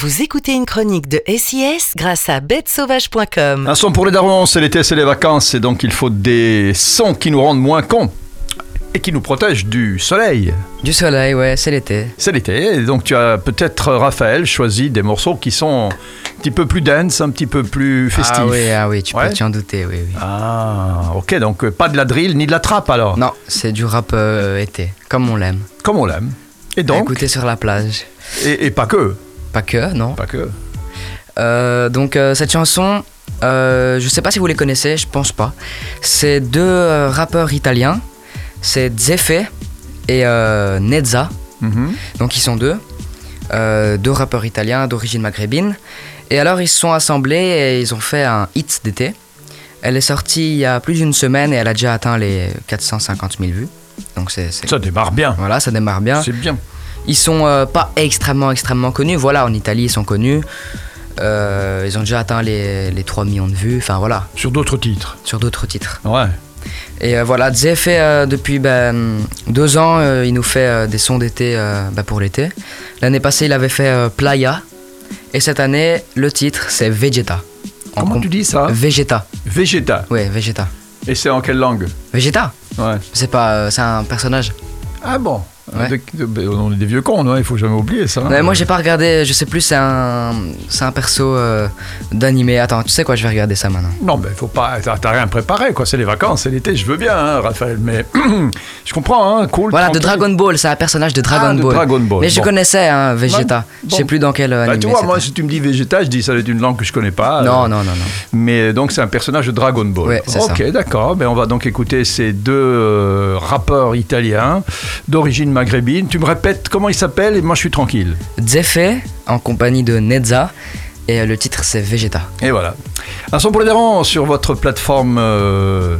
Vous écoutez une chronique de SIS grâce à bêtesauvage.com. Un son pour les darons, c'est l'été, c'est les vacances, et donc il faut des sons qui nous rendent moins cons et qui nous protègent du soleil. Du soleil, ouais, c'est l'été. C'est l'été, et donc tu as peut-être, Raphaël, choisi des morceaux qui sont un petit peu plus dance, un petit peu plus festifs. Ah oui, ah oui, tu Ouais. peux t'y en douter, oui, oui. Ah, ok, donc euh, pas de la drill ni de la trappe alors, Non, c'est du rap euh, été, comme on l'aime. comme on l'aime. Et donc, Écouter sur la plage. et, et pas que, Pas que, non. pas que. Euh, donc euh, cette chanson, euh, je sais pas si vous les connaissez, je pense pas. C'est deux rappeurs italiens, c'est Zefe et Nezza. Mhm. Donc ils sont deux, deux rappeurs italiens d'origine maghrébine. Et alors ils se sont assemblés et ils ont fait un hit d'été. Elle est sortie il y a plus d'une semaine et elle a déjà atteint les 450 000 vues. Donc c'est- Ça démarre bien, voilà, ça démarre bien. c'est bien. Ils sont euh, pas extrêmement extrêmement connus. Voilà, en Italie ils sont connus. Euh, ils ont déjà atteint les, les 3 millions de vues. Enfin voilà, Sur d'autres titres. sur d'autres titres. Ouais. Et euh, voilà, Zé fait euh, depuis ben, deux ans, euh, il nous fait des sons d'été ben, pour l'été. L'année passée, il avait fait Playa. Et cette année, le titre, c'est Vegeta. En Comment com- tu dis ça? Vegeta. Vegeta. Ouais, Vegeta. Et c'est en quelle langue? Vegeta? Ouais. C'est pas, c'est un personnage. Ah bon? Ouais. De- de- On est des vieux cons, non il faut jamais oublier ça. hein. Ouais, moi, j'ai pas regardé, je sais plus, c'est un, c'est un perso euh, d'animé. Attends, tu sais quoi, je vais regarder ça maintenant. Non, mais faut pas. T'as rien préparé, quoi. C'est les vacances, c'est l'été. Je veux bien, hein, Raphaël, mais je comprends, hein. Cool. Voilà, de. Dragon Ball, c'est un personnage de Dragon Ah, de Ball. Dragon Ball, Mais je bon. connaissais, hein, Vegeta. Ouais, Je sais bon. plus dans quel euh, Bah, anime. tu vois, moi, si tu me dis Vegeta, je dis ça doit être une langue que je connais pas. Non, euh, non, non, non. Mais donc, c'est un personnage de Dragon Ball. Ouais, ok, d'accord. Ben, on va donc écouter ces deux euh, rappeurs italiens d'origine maghrébine. Tu me répètes comment ils s'appellent et moi, je suis tranquille. Zefe en compagnie de Nezza et euh, le titre c'est Vegeta. Et voilà. Un son pour les sur votre plateforme euh,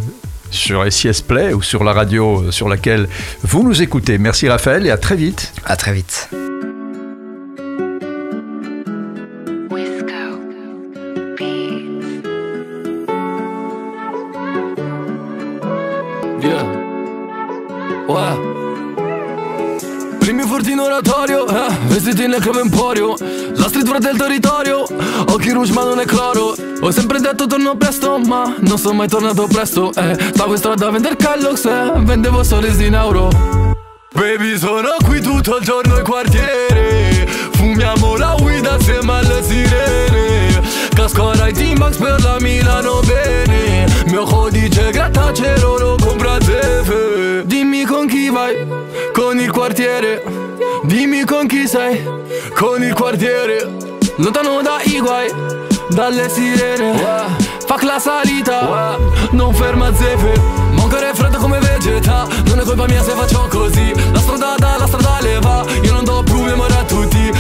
sur SIS Play ou sur la radio euh, sur laquelle vous nous écoutez. Merci Raphaël et à très vite. À très vite. Yeah. Furti in oratorio, eh, vestiti nel come emporio. La street fra del territorio, occhi rouge ma non è cloro. Ho sempre detto torno presto, ma non sono mai tornato presto eh. Stavo in strada a vender Kellogg's, eh, vendevo soldi in euro Baby sono qui tutto il giorno in quartiere. Fumiamo la weed assieme alle sirene. Casco ai T-Max per la Milano bene Mio codice grattacielo lo compra Zefe Dimmi con chi vai, con il quartiere. Dimmi con chi sei, con il quartiere. Lontano dai guai, dalle sirene. Fuck la salita, non ferma Zefe Mancare freddo come vegeta. Non è colpa mia se faccio così. La strada dà, la strada le va Io non do più memoria a tutti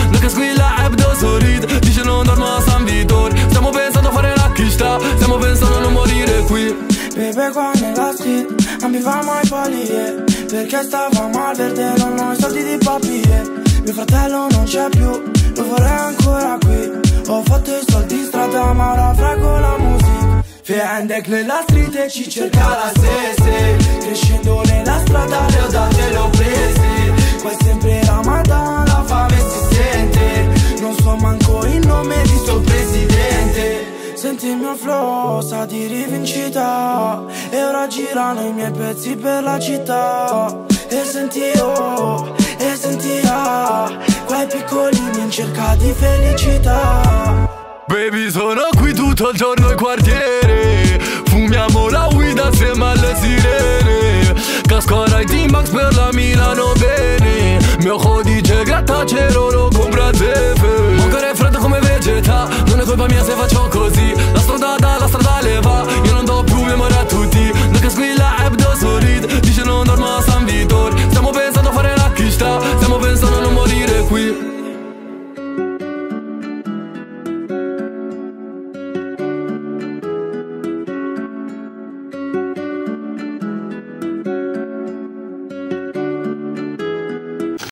Qua nella street, ambivamo ai palie Perché stavamo al verde, non ho i soldi di papi. Mio fratello non c'è più, lo vorrei ancora qui. Ho fatto i soldi in strada ma ora frego la musica. Fiendek nella street e ci cerca la sese Crescendo nella strada le ho date le ho qualcosa di rivincita. E ora girano i miei pezzi per la città. E senti oh, e senti ah Quei piccolini in cerca di felicità. Baby sono qui tutto il giorno in quartiere. Fumiamo la guida assieme alle sirene. Casco Rai T-Max per la Milano bene. Mio codice grattacero lo compra Zefe. Ancora è freddo come vegeta. Non è colpa mia se faccio